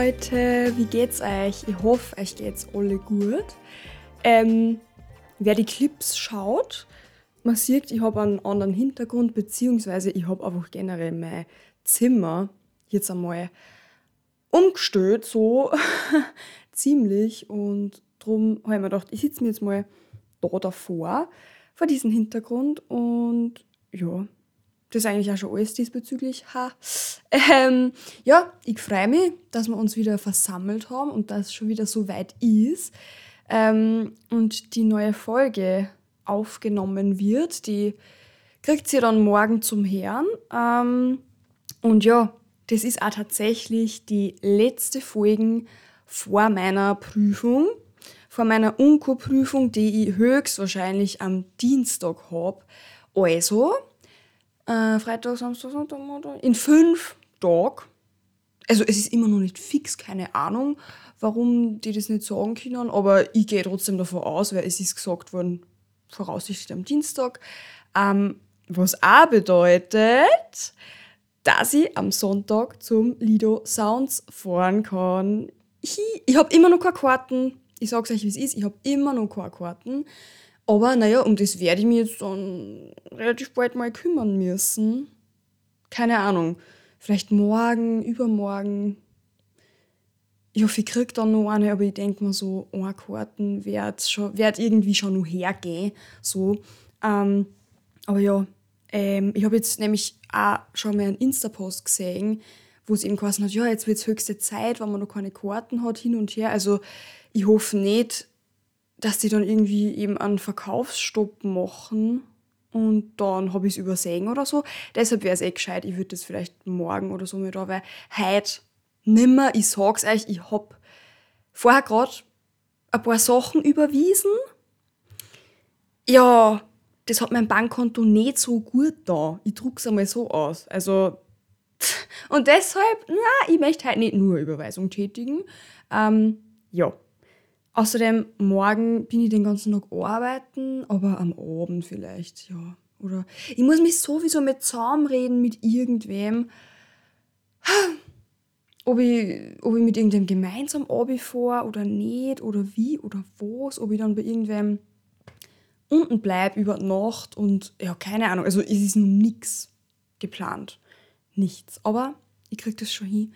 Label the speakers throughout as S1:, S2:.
S1: Leute, wie geht's euch? Ich hoffe, euch geht's alle gut. Ähm, wer die Clips schaut, man sieht, ich habe einen anderen Hintergrund, beziehungsweise ich habe einfach generell mein Zimmer jetzt einmal umgestellt, so ziemlich. Und darum habe ich mir gedacht, ich sitze mir jetzt mal da davor, vor diesem Hintergrund. Und ja, das ist eigentlich auch schon alles diesbezüglich. Ha. Ähm, ja, ich freue mich, dass wir uns wieder versammelt haben und dass es schon wieder so weit ist. Ähm, und die neue Folge aufgenommen wird. Die kriegt sie dann morgen zum Herrn. Ähm, und ja, das ist auch tatsächlich die letzte Folge vor meiner Prüfung, vor meiner Unko-Prüfung, die ich höchstwahrscheinlich am Dienstag habe. Also, äh, Freitag, Samstag, Sonntag, Montag, in fünf Tagen. Also es ist immer noch nicht fix, keine Ahnung, warum die das nicht sagen können, aber ich gehe trotzdem davon aus, weil es ist gesagt worden, voraussichtlich am Dienstag. Ähm, was auch bedeutet, dass ich am Sonntag zum Lido Sounds fahren kann. Ich, ich habe immer noch keine Karten. Ich sage euch, wie es ist. Ich habe immer noch keine Karten. Aber naja, um das werde ich mich jetzt dann relativ bald mal kümmern müssen. Keine Ahnung. Vielleicht morgen, übermorgen. Ich hoffe, ich kriege dann noch eine, aber ich denke mir so, eine Karten wird, schon, wird irgendwie schon noch hergehen. So. Ähm, aber ja, ähm, ich habe jetzt nämlich auch schon mal einen Insta-Post gesehen, wo es eben quasi hat, ja, jetzt wird es höchste Zeit, wenn man noch keine Karten hat, hin und her. Also ich hoffe nicht, dass die dann irgendwie eben einen Verkaufsstopp machen und dann habe ich es übersehen oder so. Deshalb wäre es eh gescheit, ich würde das vielleicht morgen oder so mit da, weil heute nimmer, ich sag's euch, ich hab vorher gerade ein paar Sachen überwiesen. Ja, das hat mein Bankkonto nicht so gut da. Ich druck's einmal so aus. Also, und deshalb, na, ich möchte halt nicht nur Überweisung tätigen. Ähm, ja. Außerdem, morgen bin ich den ganzen Tag arbeiten, aber am Abend vielleicht, ja. Oder ich muss mich sowieso mit zusammenreden mit irgendwem. Ob ich, ob ich mit irgendwem gemeinsam Abi vor oder nicht, oder wie oder was, ob ich dann bei irgendwem unten bleibe über Nacht und ja, keine Ahnung. Also es ist noch nichts geplant. Nichts. Aber ich krieg das schon hin.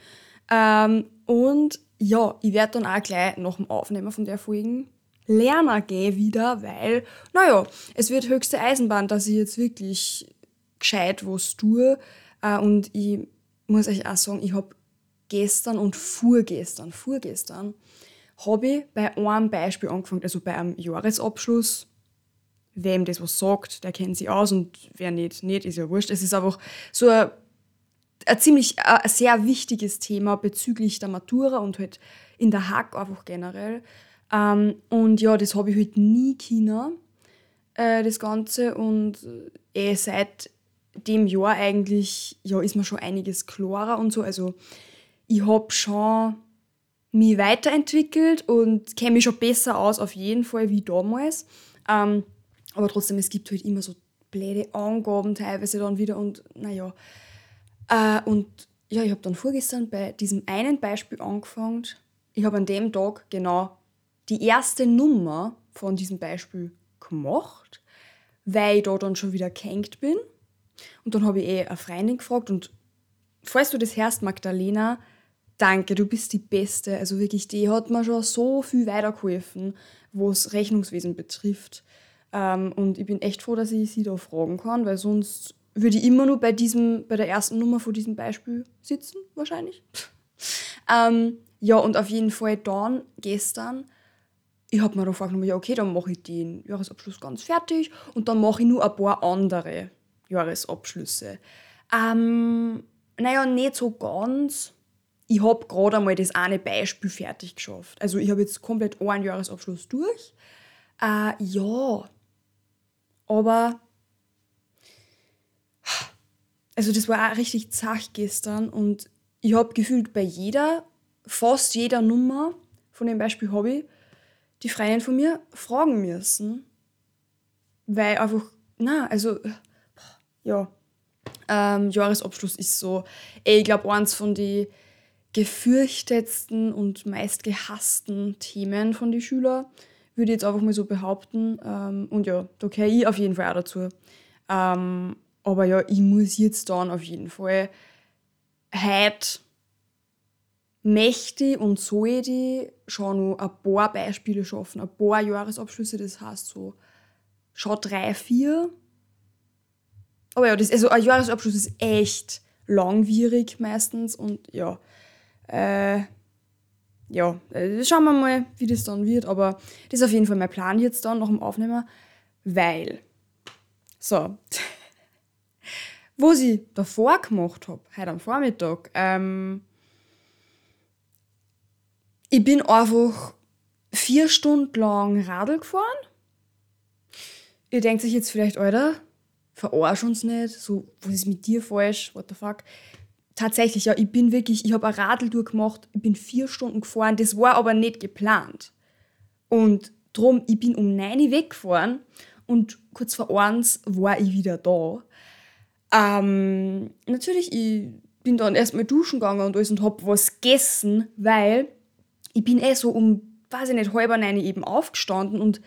S1: Ähm, und ja, ich werde dann auch gleich nach dem Aufnehmen von der Folge lernen gehen wieder, weil, naja, es wird höchste Eisenbahn, dass ich jetzt wirklich gescheit was tue. Äh, und ich muss euch auch sagen, ich habe gestern und vorgestern, vorgestern, habe ich bei einem Beispiel angefangen, also bei einem Jahresabschluss. Wem das was sagt, der kennt sich aus und wer nicht, nicht, ist ja wurscht. Es ist einfach so ein ein ziemlich äh, ein sehr wichtiges Thema bezüglich der Matura und halt in der Hack einfach generell. Ähm, und ja, das habe ich halt nie China, äh, das Ganze. Und äh, eh seit dem Jahr eigentlich, ja, ist mir schon einiges klarer und so. Also ich habe schon mich weiterentwickelt und kenne mich schon besser aus, auf jeden Fall, wie damals. Ähm, aber trotzdem, es gibt halt immer so blöde Angaben teilweise dann wieder und naja, äh, und ja, ich habe dann vorgestern bei diesem einen Beispiel angefangen. Ich habe an dem Tag genau die erste Nummer von diesem Beispiel gemacht, weil ich da dann schon wieder gehängt bin. Und dann habe ich eh eine Freundin gefragt und falls du das hörst, Magdalena, danke, du bist die Beste. Also wirklich, die hat mir schon so viel weitergeholfen, was Rechnungswesen betrifft. Ähm, und ich bin echt froh, dass ich sie da fragen kann, weil sonst würde ich immer nur bei diesem, bei der ersten Nummer von diesem Beispiel sitzen, wahrscheinlich. ähm, ja, und auf jeden Fall dann, gestern, ich habe mir da vorgenommen, ja, okay, dann mache ich den Jahresabschluss ganz fertig und dann mache ich nur ein paar andere Jahresabschlüsse. Ähm, naja, nicht so ganz. Ich habe gerade einmal das eine Beispiel fertig geschafft. Also ich habe jetzt komplett einen Jahresabschluss durch. Äh, ja, aber also das war auch richtig zach gestern und ich habe gefühlt bei jeder, fast jeder Nummer von dem Beispiel ich die Freundin von mir fragen müssen, weil einfach, na, also, ja, ähm, Jahresabschluss ist so, ey, ich glaube, eins von den gefürchtetsten und meist gehassten Themen von den Schülern, würde ich jetzt einfach mal so behaupten. Ähm, und ja, da gehöre ich auf jeden Fall auch dazu. Ähm, aber ja, ich muss jetzt dann auf jeden Fall heute möchte und sollte schon noch ein paar Beispiele schaffen, ein paar Jahresabschlüsse, das heißt so schon drei, vier. Aber ja, das, also ein Jahresabschluss ist echt langwierig meistens und ja, äh, ja, äh, schauen wir mal, wie das dann wird, aber das ist auf jeden Fall mein Plan jetzt dann nach dem Aufnehmen, weil, so, was ich davor gemacht habe, heute am Vormittag, ähm, ich bin einfach vier Stunden lang Radl gefahren. Ihr denkt sich jetzt vielleicht, Alter, verarsch uns nicht, so, was ist mit dir falsch, what the fuck. Tatsächlich, ja, ich bin wirklich, ich habe ein Radl durchgemacht, ich bin vier Stunden gefahren, das war aber nicht geplant. Und drum, ich bin um neun weggefahren und kurz vor eins war ich wieder da. Ähm, natürlich, ich bin dann erstmal duschen gegangen und alles und hab was gegessen, weil ich bin eh so um, weiß ich nicht, halber neun eben aufgestanden und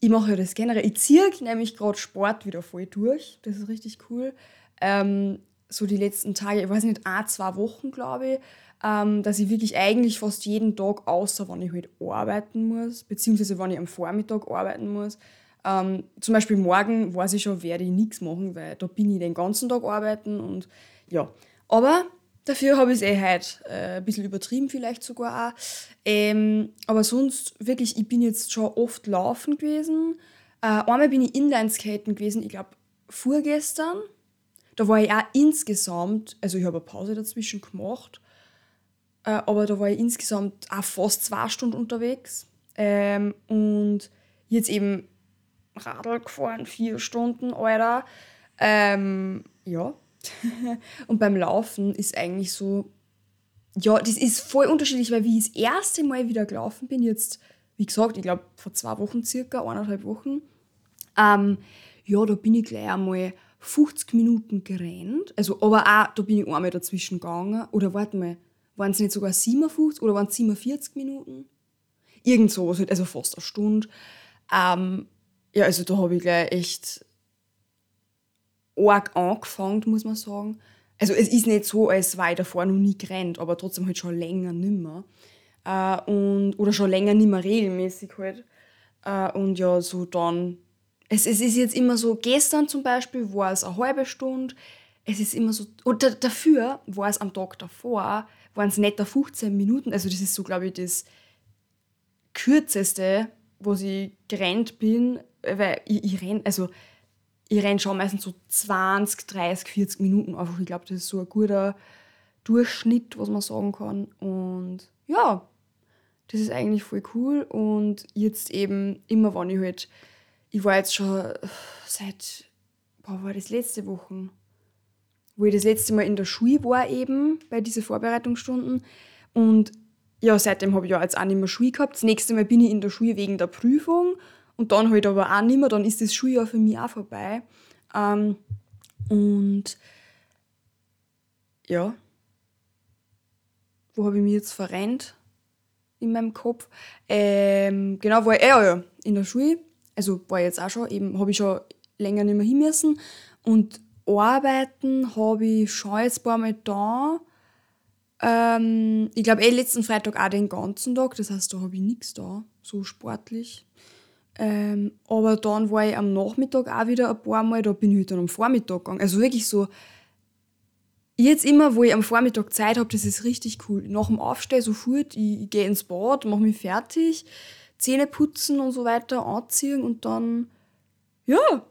S1: ich mache ja das generell. Ich ziehe nämlich gerade Sport wieder voll durch. Das ist richtig cool. Ähm, so die letzten Tage, ich weiß nicht, ein, zwei Wochen, glaube ich, ähm, dass ich wirklich eigentlich fast jeden Tag, außer wenn ich halt arbeiten muss, beziehungsweise wenn ich am Vormittag arbeiten muss. Ähm, zum Beispiel morgen weiß ich schon, werde ich nichts machen, weil da bin ich den ganzen Tag arbeiten und ja. Aber Dafür habe ich es eh heute äh, ein bisschen übertrieben, vielleicht sogar auch. Ähm, aber sonst, wirklich, ich bin jetzt schon oft laufen gewesen. Äh, einmal bin ich Inlineskaten gewesen, ich glaube, vorgestern. Da war ich auch insgesamt, also ich habe eine Pause dazwischen gemacht, äh, aber da war ich insgesamt auch fast zwei Stunden unterwegs. Ähm, und jetzt eben Radl gefahren, vier Stunden, Alter. Ähm, ja, und beim Laufen ist eigentlich so, ja, das ist voll unterschiedlich, weil wie ich das erste Mal wieder gelaufen bin, jetzt, wie gesagt, ich glaube vor zwei Wochen circa, eineinhalb Wochen, ähm, ja, da bin ich gleich einmal 50 Minuten gerannt. Also, aber auch, da bin ich einmal dazwischen gegangen. Oder warte mal, waren es nicht sogar 57 oder waren es 47 Minuten? Irgend sowas, halt, also fast eine Stunde. Ähm, ja, also da habe ich gleich echt arg angefangen, muss man sagen. Also es ist nicht so, als war ich davor noch nie gerannt, aber trotzdem halt schon länger nimmer. Äh, und, oder schon länger nimmer regelmäßig halt. Äh, und ja, so dann. Es, es ist jetzt immer so, gestern zum Beispiel war es eine halbe Stunde. Es ist immer so, oder dafür war es am Tag davor, waren es nicht 15 Minuten. Also das ist so, glaube ich, das kürzeste, wo ich gerannt bin, weil ich, ich renn, also ich renne schon meistens so 20, 30, 40 Minuten einfach. Ich glaube, das ist so ein guter Durchschnitt, was man sagen kann. Und ja, das ist eigentlich voll cool. Und jetzt eben immer, wenn ich halt, ich war jetzt schon seit, boah, war das letzte Woche, wo ich das letzte Mal in der Schule war eben, bei diesen Vorbereitungsstunden. Und ja, seitdem habe ich ja jetzt auch nicht mehr Schule gehabt. Das nächste Mal bin ich in der Schule wegen der Prüfung und dann halt aber auch nicht mehr, dann ist das Schuljahr für mich auch vorbei. Ähm, und ja, wo habe ich mich jetzt verrennt in meinem Kopf? Ähm, genau, war ich äh, ja, in der Schule, also war ich jetzt auch schon, eben habe ich schon länger nicht mehr hin müssen. Und arbeiten habe ich schon jetzt ein paar Mal da. Ähm, ich glaube, eh letzten Freitag auch den ganzen Tag, das heißt, da habe ich nichts da, so sportlich. Ähm, aber dann war ich am Nachmittag auch wieder ein paar Mal, da bin ich halt dann am Vormittag gegangen. Also wirklich so, jetzt immer, wo ich am Vormittag Zeit habe, das ist richtig cool. Nach dem Aufstehen sofort, ich, ich gehe ins Bad, mache mich fertig, Zähne putzen und so weiter, anziehen und dann, ja,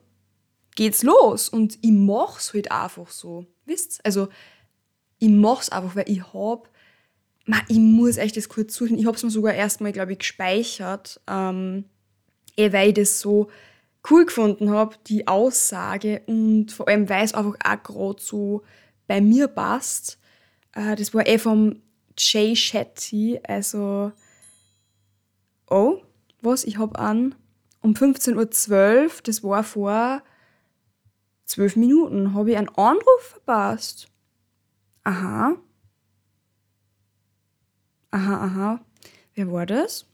S1: geht's los. Und ich mach's halt einfach so, wisst Also, ich mach's einfach, weil ich hab, ich muss echt das kurz suchen, ich hab's mir sogar erstmal, glaube ich, gespeichert, ähm, eh, weil ich das so cool gefunden habe, die Aussage und vor allem, weil es einfach auch gerade so bei mir passt. Äh, das war eh vom Jay Shetty, also oh, was, ich habe an um 15.12 Uhr, das war vor 12 Minuten, habe ich einen Anruf verpasst. Aha. aha, aha. Wer war das?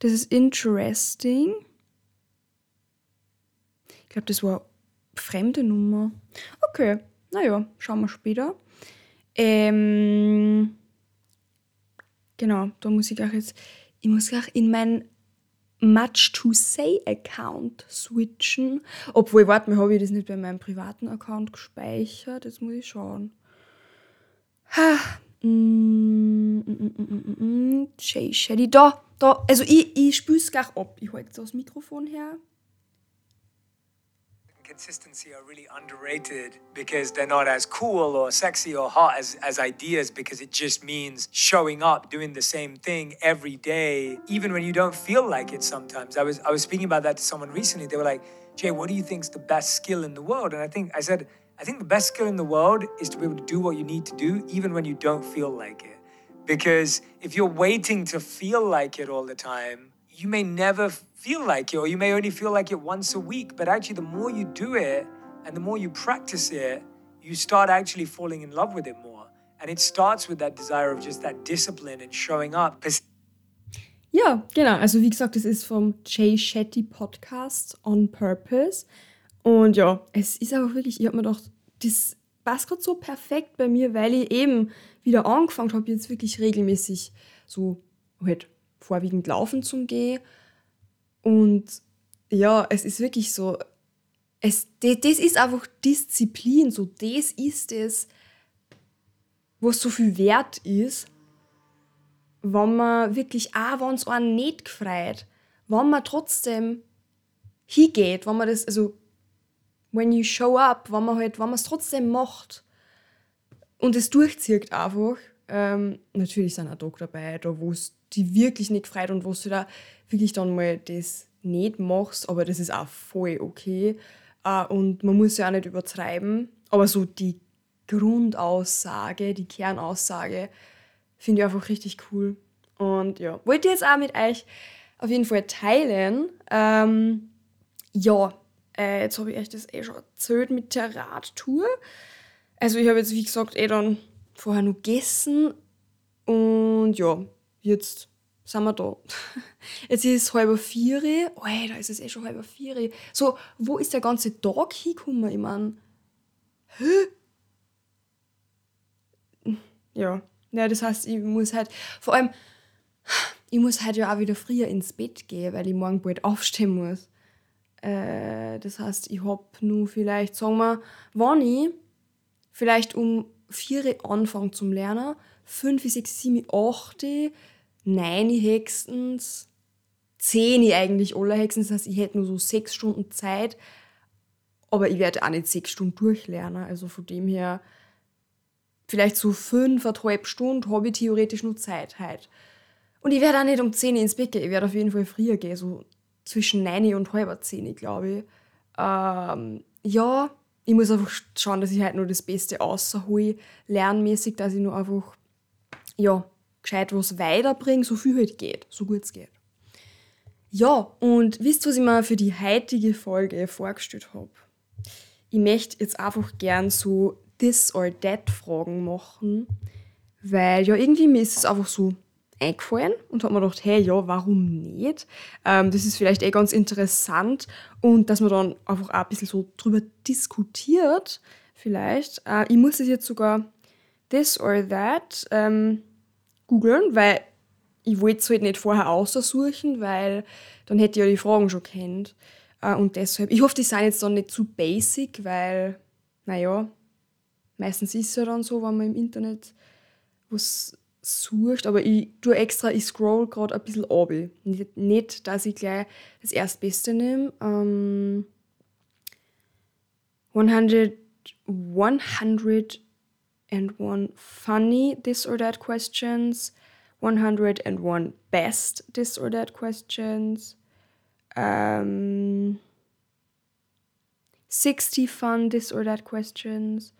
S1: Das ist interesting. Ich glaube, das war eine fremde Nummer. Okay, naja, schauen wir später. Ähm, genau, da muss ich auch jetzt, ich muss auch in mein Much to Say Account switchen. Obwohl, warte mal, habe ich das nicht bei meinem privaten Account gespeichert? Jetzt muss ich schauen. Ha. Mm, da, da, also ich, ich es ab. Ich halte das Mikrofon her.
S2: consistency are really underrated because they're not as cool or sexy or hot as, as ideas because it just means showing up doing the same thing every day even when you don't feel like it sometimes. I was i was speaking about that to someone recently. They were like jay what do you think is the best skill in the world? And i think i said i think the best skill in the world is to be able to do what you need to do even when you don't feel like it because if you're waiting to feel like it all the time you may never feel like it, or you may only feel like it once a week. But actually, the more you do it and the more you practice it, you start actually falling in love with it more. And it starts with that desire of just that discipline and showing up.
S1: Ja, genau. Also wie gesagt, es ist vom Jay Shetty Podcast On Purpose. Und ja, es ist aber wirklich, ich habe mir gedacht, das passt gerade so perfekt bei mir, weil ich eben wieder angefangen habe, jetzt wirklich regelmäßig so halt vorwiegend laufen zu gehen. Und ja, es ist wirklich so, es, das ist einfach Disziplin, so das ist es, was so viel wert ist, wenn man wirklich, auch wenn es einen nicht gefreut, wenn man trotzdem hingeht, wenn man das, also when you show up, wenn man halt, wenn man es trotzdem macht und es durchzieht einfach, ähm, natürlich sind auch Tage dabei, da wo es die wirklich nicht freut und wo du da wirklich dann mal das nicht machst, aber das ist auch voll okay. Uh, und man muss ja auch nicht übertreiben, aber so die Grundaussage, die Kernaussage, finde ich einfach richtig cool. Und ja, wollte ich jetzt auch mit euch auf jeden Fall teilen. Ähm, ja, äh, jetzt habe ich euch das eh schon erzählt mit der Radtour. Also ich habe jetzt, wie gesagt, eh dann vorher nur gegessen und ja, jetzt sind wir da. Jetzt ist es halb vier. Oh, da ist es eh schon halb vier. So, wo ist der ganze Tag hingekommen? Ich meine, hä? Ja. ja, das heißt, ich muss halt, vor allem, ich muss halt ja auch wieder früher ins Bett gehen, weil ich morgen bald aufstehen muss. Äh, das heißt, ich hab nur vielleicht, sagen wir, wann ich vielleicht um vier anfange zum Lernen, fünf, sechs, sieben, acht, neun höchstens, zehn eigentlich alle höchstens. Das heißt, ich hätte nur so sechs Stunden Zeit, aber ich werde auch nicht sechs Stunden durchlernen. Also von dem her, vielleicht so fünfeinhalb Stunden habe ich theoretisch nur Zeit heute. Und ich werde auch nicht um 10 ins Bett gehen, ich werde auf jeden Fall früher gehen, so zwischen 9 und halb 10, glaube ich. Ähm, ja, ich muss einfach schauen, dass ich halt nur das Beste außerhole, lernmäßig, dass ich nur einfach, ja, gescheit was weiterbringe, so viel halt geht, so gut es geht. Ja, und wisst ihr, was ich mir für die heutige Folge vorgestellt habe? Ich möchte jetzt einfach gern so This or That Fragen machen, weil ja irgendwie mir ist es einfach so eingefallen und habe mir gedacht, hey, ja, warum nicht? Ähm, das ist vielleicht eh ganz interessant und dass man dann einfach auch ein bisschen so drüber diskutiert, vielleicht. Äh, ich muss es jetzt sogar This or That ähm, googeln, weil ich wollte es halt nicht vorher aussuchen, weil dann hätte ich ja die Fragen schon kennt. Äh, und deshalb, ich hoffe, die sind jetzt dann nicht zu basic, weil, naja, meistens ist es ja dann so, wenn man im Internet was sucht, aber ich tue extra, ich scroll gerade ein bisschen ab. Nicht, nicht, dass ich gleich das Erstbeste nehme. Um, 100, 100 and one funny this or that questions, 101 best this or that questions, um, 60 fun this or that questions,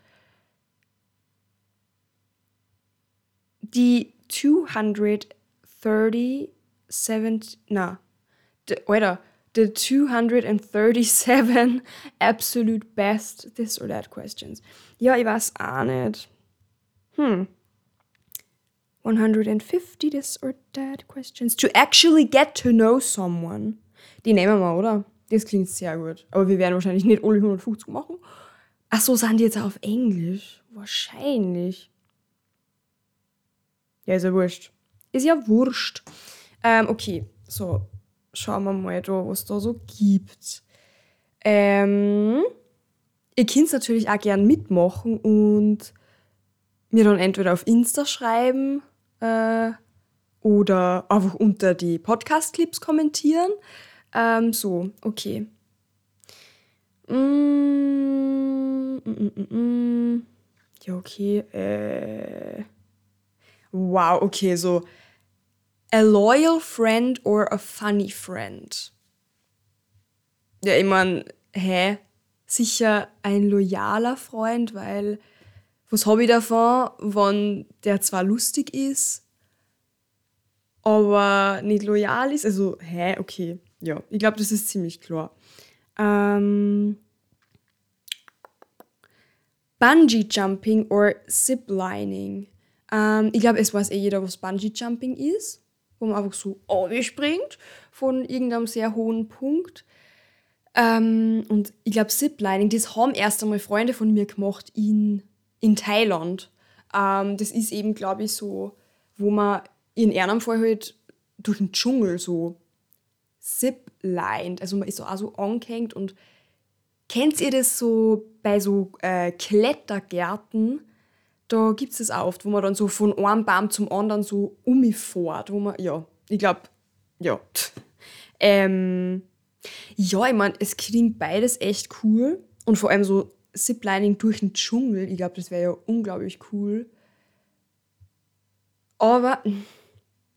S1: the 237, no, the, the 237 absolute best this or that questions. Ja, ich weiß auch nicht. Hm. 150 this or that questions. To actually get to know someone. Die nehmen wir, oder? Das klingt sehr gut. Aber wir werden wahrscheinlich nicht alle 150 machen. Ach so, sind die jetzt auf Englisch? Wahrscheinlich. Ja, ist ja wurscht. Ist ja wurscht. Ähm, okay, so. Schauen wir mal da, was da so gibt. Ähm, ihr könnt natürlich auch gern mitmachen und mir dann entweder auf Insta schreiben äh, oder einfach unter die Podcast-Clips kommentieren. Ähm, so, okay. Mm, mm, mm, mm, mm. ja, okay. Äh, wow, okay, so. A loyal friend or a funny friend? Ja, ich meine, hä? Sicher ein loyaler Freund, weil was habe ich davon, wenn der zwar lustig ist, aber nicht loyal ist? Also, hä? Okay, ja, ich glaube, das ist ziemlich klar. Ähm, Bungee Jumping or Ziplining. Ähm, ich glaube, es weiß eh jeder, was Bungee Jumping ist, wo man einfach so springt von irgendeinem sehr hohen Punkt. Ähm, und ich glaube, Ziplining, das haben erst einmal Freunde von mir gemacht in, in Thailand. Ähm, das ist eben, glaube ich, so, wo man in einem Fall halt durch den Dschungel so ziplined. Also man ist so auch so angehängt und kennt ihr das so bei so äh, Klettergärten? Da gibt es das auch oft, wo man dann so von einem Baum zum anderen so umfährt, wo man, ja, ich glaube, ja. ähm, ja, ich meine, es klingt beides echt cool. Und vor allem so Ziplining durch den Dschungel, ich glaube, das wäre ja unglaublich cool. Aber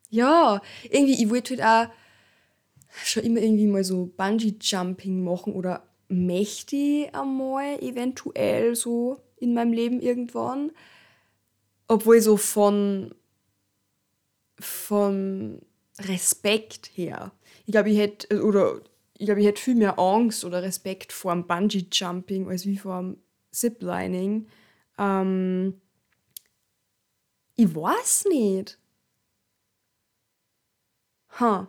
S1: ja, irgendwie, ich wollte halt auch schon immer irgendwie mal so Bungee-Jumping machen oder möchte ich einmal eventuell so in meinem Leben irgendwann. Obwohl so von, von Respekt her. Ich glaube, ich hätte, oder ich glaube, ich hätte viel mehr Angst oder Respekt vor dem Bungee-Jumping als wie vor dem Ziplining. Ähm, ich weiß nicht. Ha,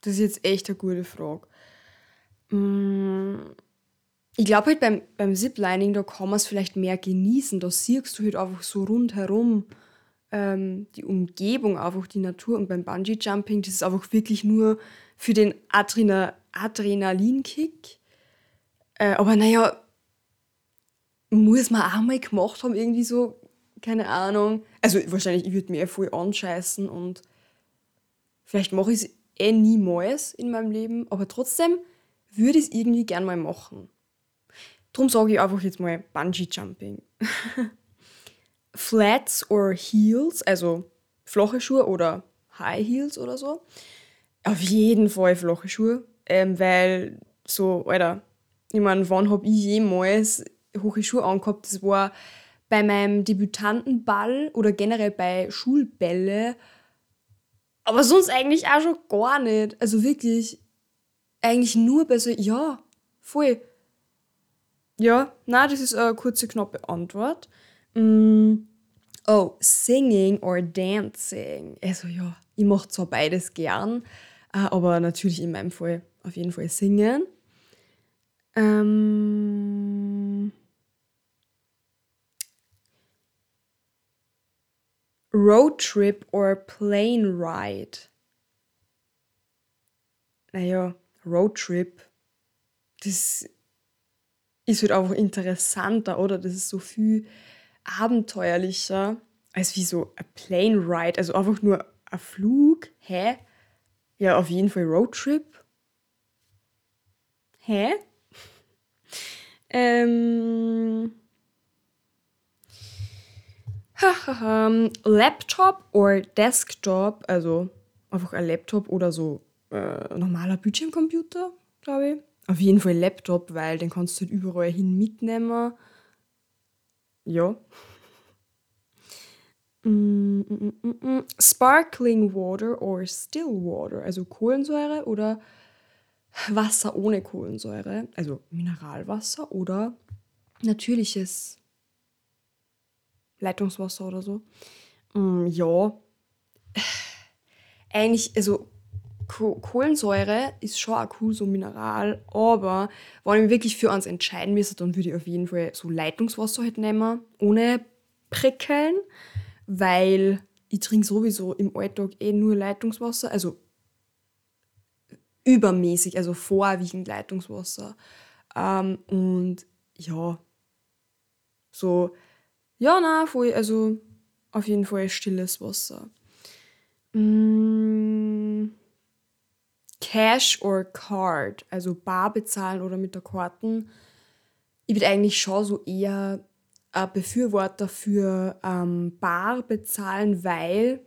S1: das ist jetzt echt eine gute Frage. Mm, ich glaube halt beim, beim Ziplining, da kann man es vielleicht mehr genießen. Da siehst du halt einfach so rundherum ähm, die Umgebung, einfach die Natur. Und beim Bungee-Jumping, das ist einfach wirklich nur für den Adrenal Adrenalinkick. Äh, aber naja, muss man auch mal gemacht haben, irgendwie so, keine Ahnung. Also wahrscheinlich, ich würde mir voll anscheißen und vielleicht mache ich es eh niemals in meinem Leben, aber trotzdem würde ich es irgendwie gern mal machen. Drum sage ich einfach jetzt mal Bungee Jumping. Flats or Heels, also flache Schuhe oder High Heels oder so. Auf jeden Fall flache Schuhe. Ähm, weil so, Alter, ich meine, wann habe ich jemals hohe Schuhe angehabt? Das war bei meinem Debütantenball oder generell bei Schulbälle. Aber sonst eigentlich auch schon gar nicht. Also wirklich, eigentlich nur bei so, ja, voll. Ja, na, das ist eine kurze, knappe Antwort. Mm, oh, singing or dancing. Also ja, ich mache zwar beides gern, äh, aber natürlich in meinem Fall auf jeden Fall singen. Ähm, Road Trip or Plane Ride? Naja, Road Trip, das ist halt einfach interessanter, oder? Das ist so viel abenteuerlicher als wie so ein Plane Ride. Also einfach nur ein Flug. Hä? Ja, auf jeden Fall Road Trip. Hä? ähm. Laptop or Desktop, also einfach ein Laptop oder so äh, normaler Bildschirmcomputer, glaube ich. Auf jeden Fall Laptop, weil den kannst du halt überall hin mitnehmen. Ja. Mm, mm, mm, Sparkling Water or Still Water, also Kohlensäure oder Wasser ohne Kohlensäure, also Mineralwasser oder natürliches Leitungswasser oder so. Ja. Eigentlich, also Kohlensäure ist schon auch cool, so Mineral, aber wenn ich mich wirklich für uns entscheiden müsste, dann würde ich auf jeden Fall so Leitungswasser halt nehmen, ohne Prickeln, weil ich trinke sowieso im Alltag eh nur Leitungswasser, also übermäßig, also vorwiegend Leitungswasser. Ähm, und ja, so, ja, na, also auf jeden Fall stilles Wasser. Mm, Cash or Card, also bar bezahlen oder mit der Karten. Ich bin eigentlich schon so eher ein Befürworter für ähm, bar bezahlen, weil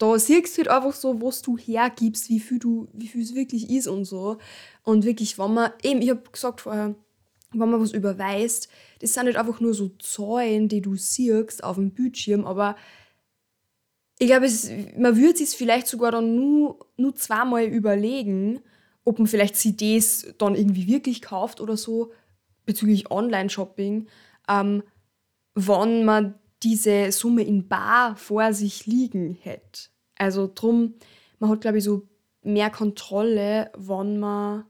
S1: da siehst du halt einfach so, was du hergibst, wie viel du, wie viel es wirklich ist und so. Und wirklich, wenn man, eben, ich habe gesagt vorher, wenn man was überweist, das sind halt einfach nur so Zahlen, die du siehst auf dem Bildschirm, aber ich glaube, man würde sich vielleicht sogar dann nur, nur zweimal überlegen, ob man vielleicht CDs dann irgendwie wirklich kauft oder so, bezüglich Online-Shopping, ähm, wann man diese Summe in Bar vor sich liegen hätte. Also drum, man hat, glaube ich, so mehr Kontrolle, wann man,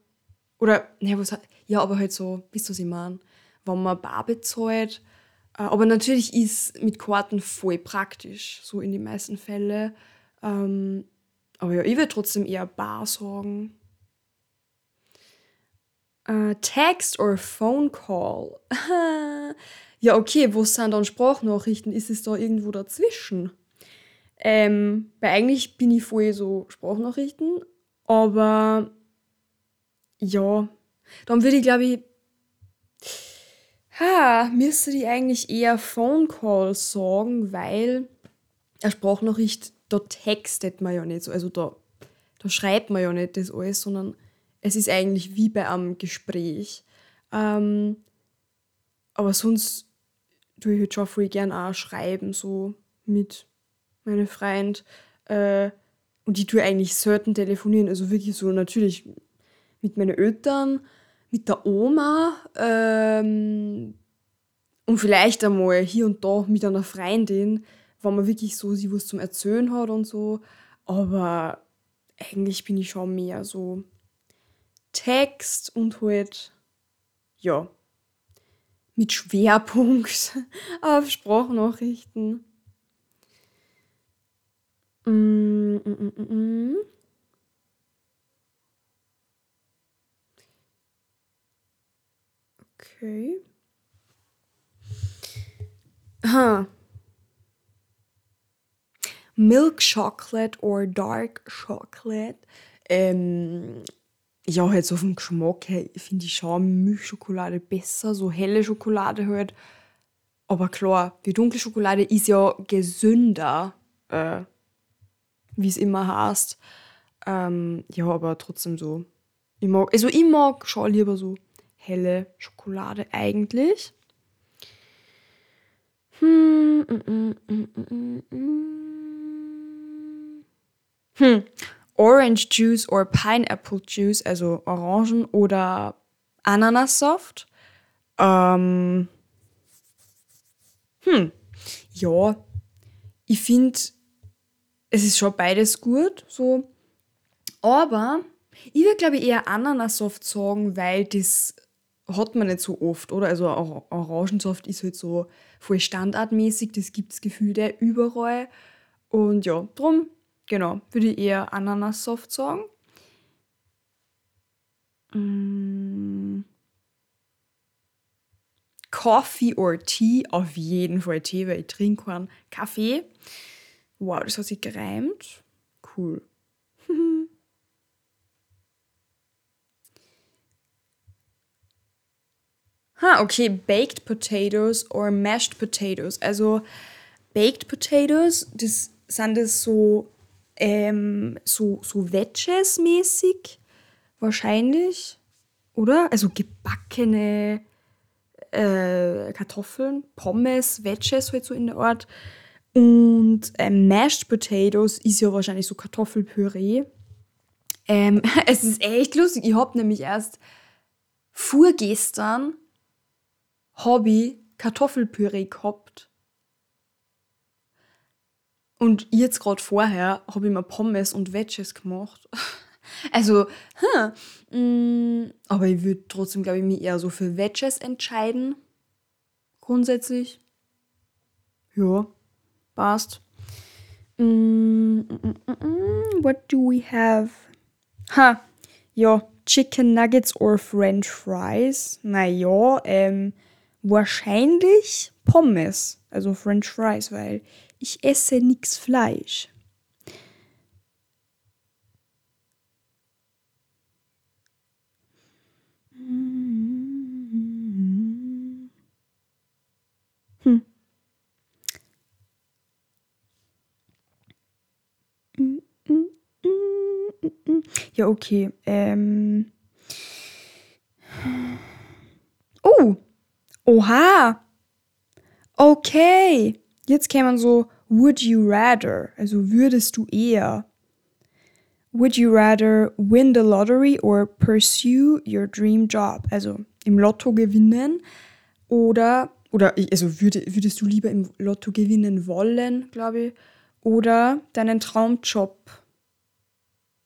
S1: oder, ne, was, ja, aber halt so, wisst ihr, was ich meine? Wenn man Bar bezahlt, aber natürlich ist mit Karten voll praktisch, so in den meisten Fällen. Ähm, aber ja, ich würde trotzdem eher Bar sagen. Äh, Text or Phone Call. ja, okay, wo sind dann Sprachnachrichten? Ist es da irgendwo dazwischen? Ähm, weil eigentlich bin ich voll so Sprachnachrichten, aber ja, dann würde ich glaube ich Ha, müsste die eigentlich eher Phone Call sagen, weil eine Sprachnachricht, da textet man ja nicht so. Also da, da schreibt man ja nicht das alles, sondern es ist eigentlich wie bei einem Gespräch. Ähm, aber sonst tue ich halt schon gern auch schreiben, so mit meinen Freunden. Äh, und ich tue eigentlich selten telefonieren, also wirklich so natürlich mit meinen Eltern mit der Oma ähm, und vielleicht einmal hier und da mit einer Freundin, wenn man wirklich so sie was zum Erzählen hat und so. Aber eigentlich bin ich schon mehr so Text und halt, ja, mit Schwerpunkt auf Sprachnachrichten. Mm, mm, mm, mm. Okay. Huh. Milk Chocolate or Dark Chocolate. Ähm, ja, halt so vom Geschmack her finde ich schon Milchschokolade besser, so helle Schokolade halt. Aber klar, die dunkle Schokolade ist ja gesünder, äh, wie es immer heißt. Ähm, ja, aber trotzdem so. Ich mag, also ich mag schon lieber so helle Schokolade eigentlich. Hm, mm, mm, mm, hm. Orange Juice or Pineapple Juice, also Orangen oder Ananassaft. Ähm, hm, ja, ich finde, es ist schon beides gut, so. Aber ich würde, glaube ich, eher Ananassaft sagen, weil das hat man nicht so oft, oder? Also Orangensaft ist halt so voll standardmäßig, das gibt es gefühlt überall. Und ja, drum, genau, würde ich eher Ananassaft sagen. Mm. Coffee or Tea, auf jeden Fall Tee, weil ich trinke keinen Kaffee. Wow, das hat sich gereimt. Cool. Ha, okay, baked potatoes or mashed potatoes. Also baked potatoes, das sind das so ähm, so so Wedges mäßig wahrscheinlich, oder? Also gebackene äh, Kartoffeln, Pommes, Wedges halt so in der Art. Und ähm, mashed potatoes ist ja wahrscheinlich so Kartoffelpüree. Ähm, es ist echt lustig. Ich habe nämlich erst vorgestern ich Kartoffelpüree gehabt. Und jetzt gerade vorher habe ich mir Pommes und Wedges gemacht. Also, hm, mm, aber ich würde trotzdem, glaube ich, mich eher so für Wedges entscheiden. Grundsätzlich. Ja, passt. Mm, mm, mm, what do we have? Ha, ja, Chicken Nuggets or French Fries? Naja, ähm, wahrscheinlich Pommes, also French Fries, weil ich esse nix Fleisch. Hm. Ja, okay. Ähm. Oh! Oha! Okay! Jetzt käme man so, would you rather? Also würdest du eher? Would you rather win the lottery or pursue your dream job? Also im Lotto gewinnen oder, oder also würde, würdest du lieber im Lotto gewinnen wollen, glaube ich, oder deinen Traumjob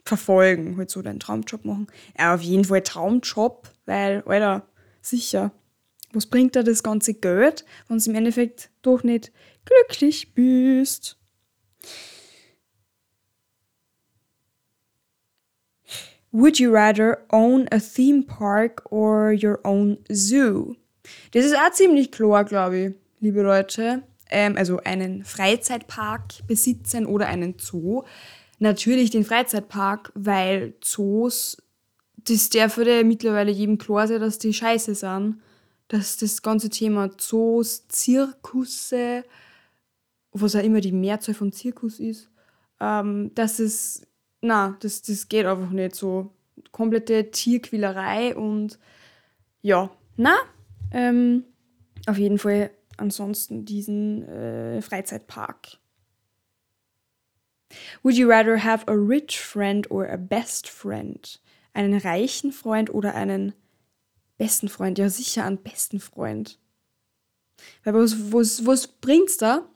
S1: verfolgen, halt so deinen Traumjob machen. Ja, auf jeden Fall Traumjob, weil, Alter, sicher, was bringt dir das ganze Geld, wenn du im Endeffekt doch nicht glücklich bist? Would you rather own a theme park or your own zoo? Das ist auch ziemlich klar, glaube ich, liebe Leute. Ähm, also einen Freizeitpark besitzen oder einen Zoo. Natürlich den Freizeitpark, weil Zoos, das darf ja mittlerweile jedem klar sein, dass die scheiße sind dass das ganze Thema Zoos, Zirkusse, was auch immer die Mehrzahl von Zirkus ist, ähm, dass es, na, das, das geht einfach nicht so. Komplette Tierquälerei und ja, na, ähm, auf jeden Fall ansonsten diesen äh, Freizeitpark. Would you rather have a rich friend or a best friend? Einen reichen Freund oder einen besten Freund, ja sicher einen besten Freund. Weil was, was, was bringt's da,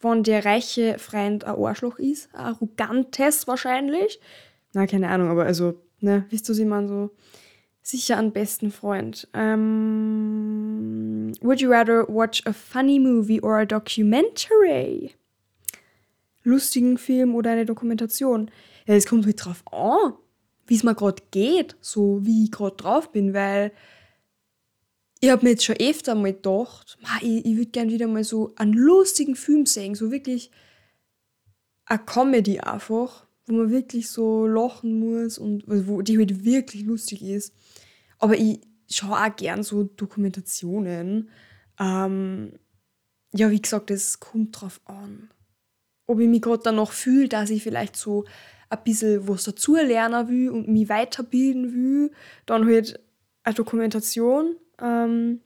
S1: wenn der reiche Freund ein Arschloch ist? Arrogantes wahrscheinlich? Na, keine Ahnung, aber also, ne, wisst du, sie man so sicher einen besten Freund. Ähm, would you rather watch a funny movie or a documentary? Lustigen Film oder eine Dokumentation? Ja, es kommt halt drauf an, wie es mir gerade geht, so wie ich gerade drauf bin, weil ich habe mir jetzt schon öfter mal gedacht, ich, ich würde gerne wieder mal so einen lustigen Film sehen, so wirklich eine Comedy einfach, wo man wirklich so lachen muss und wo die halt wirklich lustig ist. Aber ich schaue auch gern so Dokumentationen. Ähm, ja, wie gesagt, es kommt drauf an. Ob ich mich gerade dann noch fühle, dass ich vielleicht so ein bisschen was dazu lernen will und mich weiterbilden will, dann halt eine Dokumentation ähm,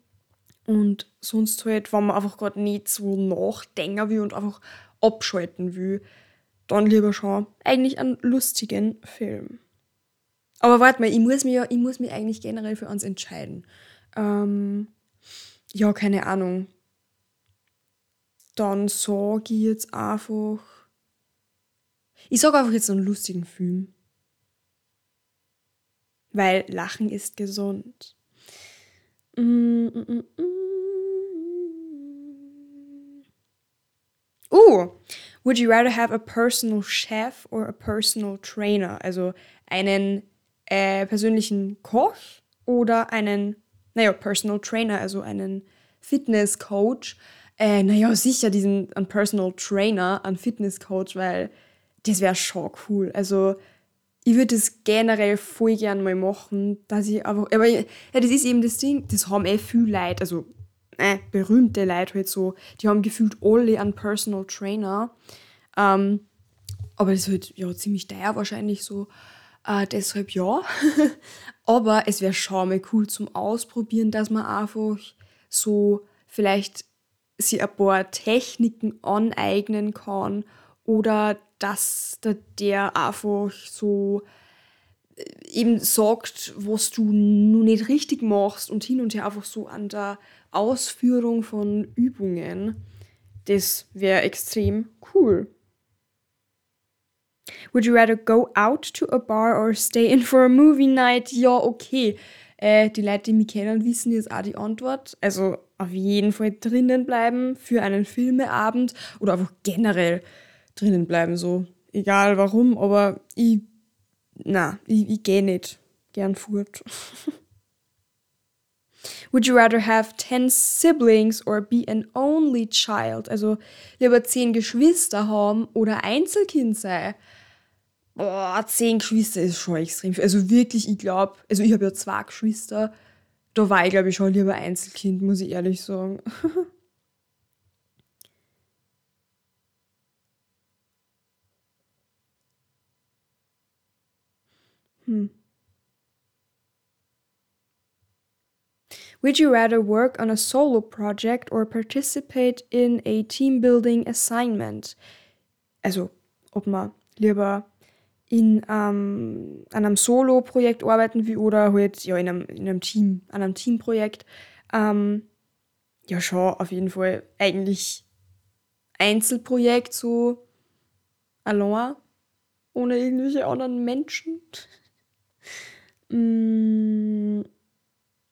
S1: und sonst halt, wenn man einfach gerade nicht so nachdenken will und einfach abschalten will, dann lieber schon eigentlich einen lustigen Film. Aber warte mal, ich muss mich ja, ich muss mich eigentlich generell für uns entscheiden. Ähm, ja, keine Ahnung. Dann sage ich jetzt einfach. Ich sage einfach jetzt einen lustigen Film. Weil Lachen ist gesund. Mm, mm, mm, uh, would you rather have a personal chef or a personal trainer? Also einen äh, persönlichen Koch oder einen, naja, Personal Trainer, also einen Fitness-Coach. Äh, naja, sicher diesen einen Personal Trainer, einen Fitness-Coach, weil das wäre schon cool. Also ich würde das generell voll gern mal machen, dass ich einfach, aber ja, das ist eben das Ding, das haben eh viel Leute, also äh, berühmte Leute halt so, die haben gefühlt alle einen Personal Trainer, ähm, aber das ist halt ja ziemlich teuer wahrscheinlich so, äh, deshalb ja, aber es wäre schon mal cool zum Ausprobieren, dass man einfach so vielleicht sich ein paar Techniken aneignen kann oder dass der einfach so äh, eben sagt, was du nun nicht richtig machst und hin und her einfach so an der Ausführung von Übungen. Das wäre extrem cool. Would you rather go out to a bar or stay in for a movie night? Ja, okay. Äh, die Leute, die mich kennen, wissen jetzt auch die Antwort. Also auf jeden Fall drinnen bleiben für einen Filmeabend oder einfach generell drinnen bleiben, so. Egal warum, aber ich, na, ich, ich gehe nicht gern fort. Would you rather have 10 siblings or be an only child? Also lieber 10 Geschwister haben oder Einzelkind sein? Boah, 10 Geschwister ist schon extrem viel. Also wirklich, ich glaube, also ich habe ja zwei Geschwister. Da war ich, glaube ich, schon lieber Einzelkind, muss ich ehrlich sagen. hm. Would you rather work on a solo project or participate in a team building assignment? Also, ob man lieber in ähm, einem Solo-Projekt arbeiten will oder halt ja, in, einem, in einem Team, an einem Teamprojekt. Ähm, ja, schon auf jeden Fall eigentlich Einzelprojekt, so allein, ohne irgendwelche anderen Menschen. Mm,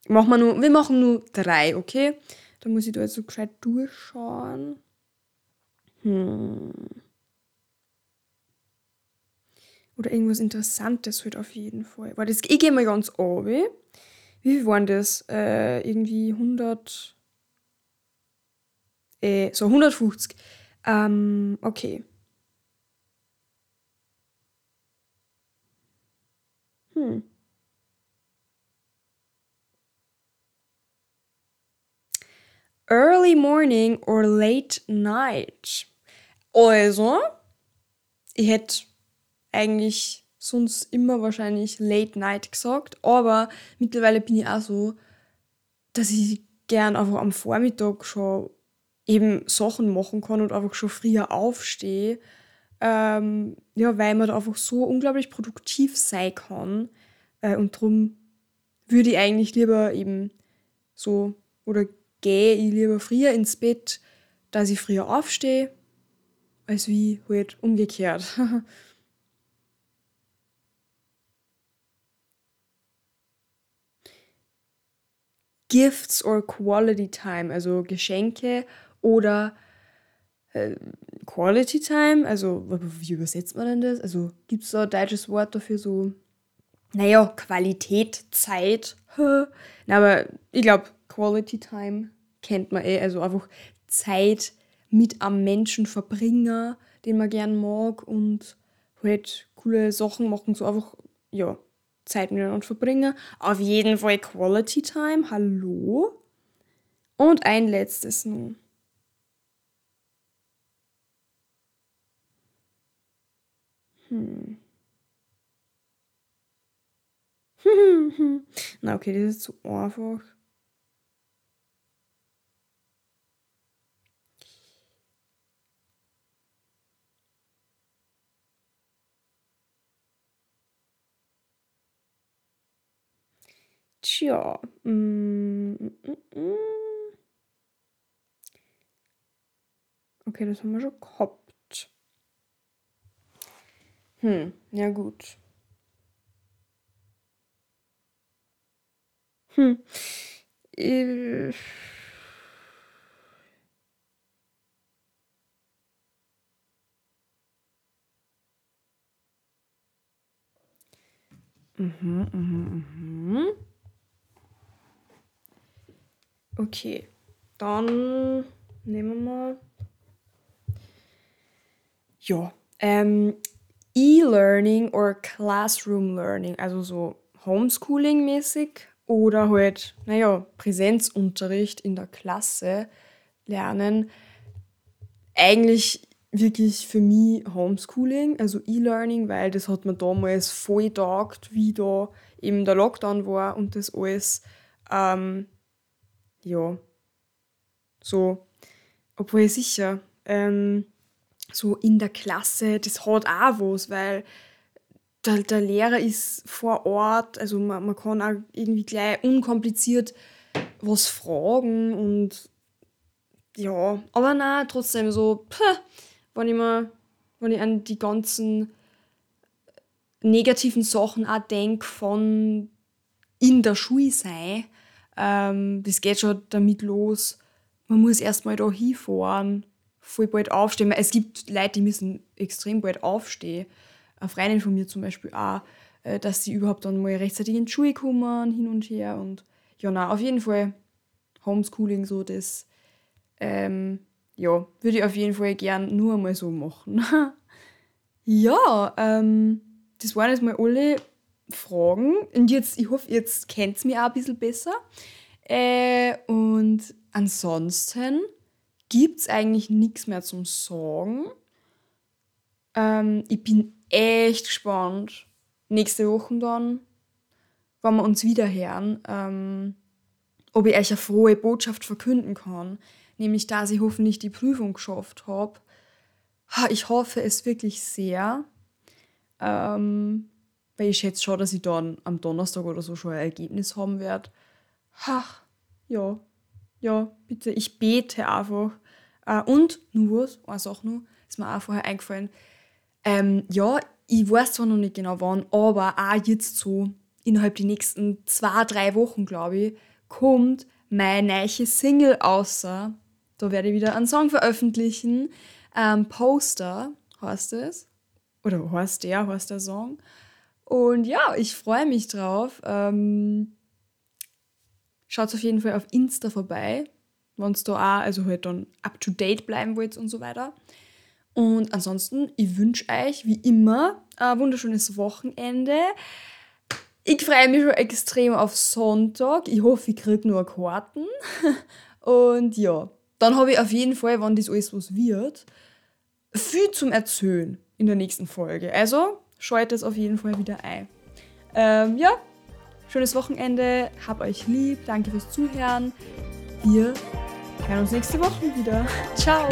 S1: Machen wir, nur, wir machen nur drei, okay? Da muss ich da jetzt so gescheit durchschauen. Hm. Oder irgendwas Interessantes halt auf jeden Fall. Das, ich gehe mal ganz oben. Wie viel waren das? Äh, irgendwie 100. Äh, so 150. Ähm, okay. Hm. Early morning or late night. Also, ich hätte eigentlich sonst immer wahrscheinlich late night gesagt, aber mittlerweile bin ich auch so, dass ich gern einfach am Vormittag schon eben Sachen machen kann und einfach schon früher aufstehe. Ähm, ja, weil man da einfach so unglaublich produktiv sein kann. Äh, und darum würde ich eigentlich lieber eben so oder gehe ich lieber früher ins Bett, dass ich früher aufstehe, als wie halt umgekehrt. Gifts or Quality Time, also Geschenke oder äh, Quality Time, also wie übersetzt man denn das? Also gibt es da ein deutsches Wort dafür, so, naja, Qualität, Zeit. Na, aber ich glaube, Quality Time kennt man eh, also einfach Zeit mit am Menschen verbringen, den man gern mag und halt coole Sachen machen, so einfach, ja, Zeit miteinander verbringen. Auf jeden Fall Quality Time, hallo. Und ein letztes nun. Na okay, das ist zu einfach. Tja. Mm, mm, mm. Okay, das haben wir schon gehabt. Hm, ja gut. Hm. Äh. Mhm, mhm, mhm. Okay, dann nehmen wir. Ja, ähm, E-Learning oder Classroom Learning, also so Homeschooling-mäßig oder halt, naja, Präsenzunterricht in der Klasse lernen. Eigentlich wirklich für mich Homeschooling, also E-Learning, weil das hat mir damals voll getaugt, wie da eben der Lockdown war und das alles ähm, ja, so, obwohl sicher, ähm, so in der Klasse, das hat auch was, weil der, der Lehrer ist vor Ort, also man, man kann auch irgendwie gleich unkompliziert was fragen und ja, aber na trotzdem so, pff, wenn ich, mal, wenn ich an die ganzen negativen Sachen auch denke von in der Schule sein. Ähm, das geht schon damit los. Man muss erstmal da hinfahren, voll bald aufstehen. Es gibt Leute, die müssen extrem bald aufstehen. Eine Freundin von mir zum Beispiel auch, äh, dass sie überhaupt dann mal rechtzeitig in die Schule kommen, hin und her. Und ja, na, auf jeden Fall Homeschooling, so das, ähm, ja, würde ich auf jeden Fall gern nur mal so machen. ja, ähm, das waren jetzt mal alle Fragen. Und jetzt, ich hoffe, jetzt kennt es mich auch ein bisschen besser. Äh, und ansonsten gibt es eigentlich nichts mehr zum Sagen. Ähm, ich bin echt gespannt. Nächste Woche dann, wenn wir uns wieder hören, ähm, ob ich euch eine frohe Botschaft verkünden kann. Nämlich, dass ich hoffentlich die Prüfung geschafft habe. Ich hoffe es wirklich sehr. Ähm, weil ich schätze schon, dass ich dann am Donnerstag oder so schon ein Ergebnis haben werde. Ach, ja, ja, bitte, ich bete einfach. Äh, und nur was, eine Sache nur, ist mir auch vorher eingefallen. Ähm, ja, ich weiß zwar noch nicht genau wann, aber auch jetzt so innerhalb der nächsten zwei, drei Wochen, glaube ich, kommt meine neue Single außer. Da werde ich wieder einen Song veröffentlichen. Ähm, Poster heißt es. Oder heißt der, heißt der Song. Und ja, ich freue mich drauf. Ähm, Schaut auf jeden Fall auf Insta vorbei, wenn es da auch, also halt dann up to date bleiben wollt und so weiter. Und ansonsten, ich wünsche euch wie immer ein wunderschönes Wochenende. Ich freue mich schon extrem auf Sonntag. Ich hoffe, ich kriege nur Karten. Und ja, dann habe ich auf jeden Fall, wenn das alles was wird, viel zum Erzählen in der nächsten Folge. Also schaltet es auf jeden Fall wieder ein. Ähm, ja, schönes Wochenende, hab euch lieb, danke fürs Zuhören. Wir hören uns nächste Woche wieder. Ciao!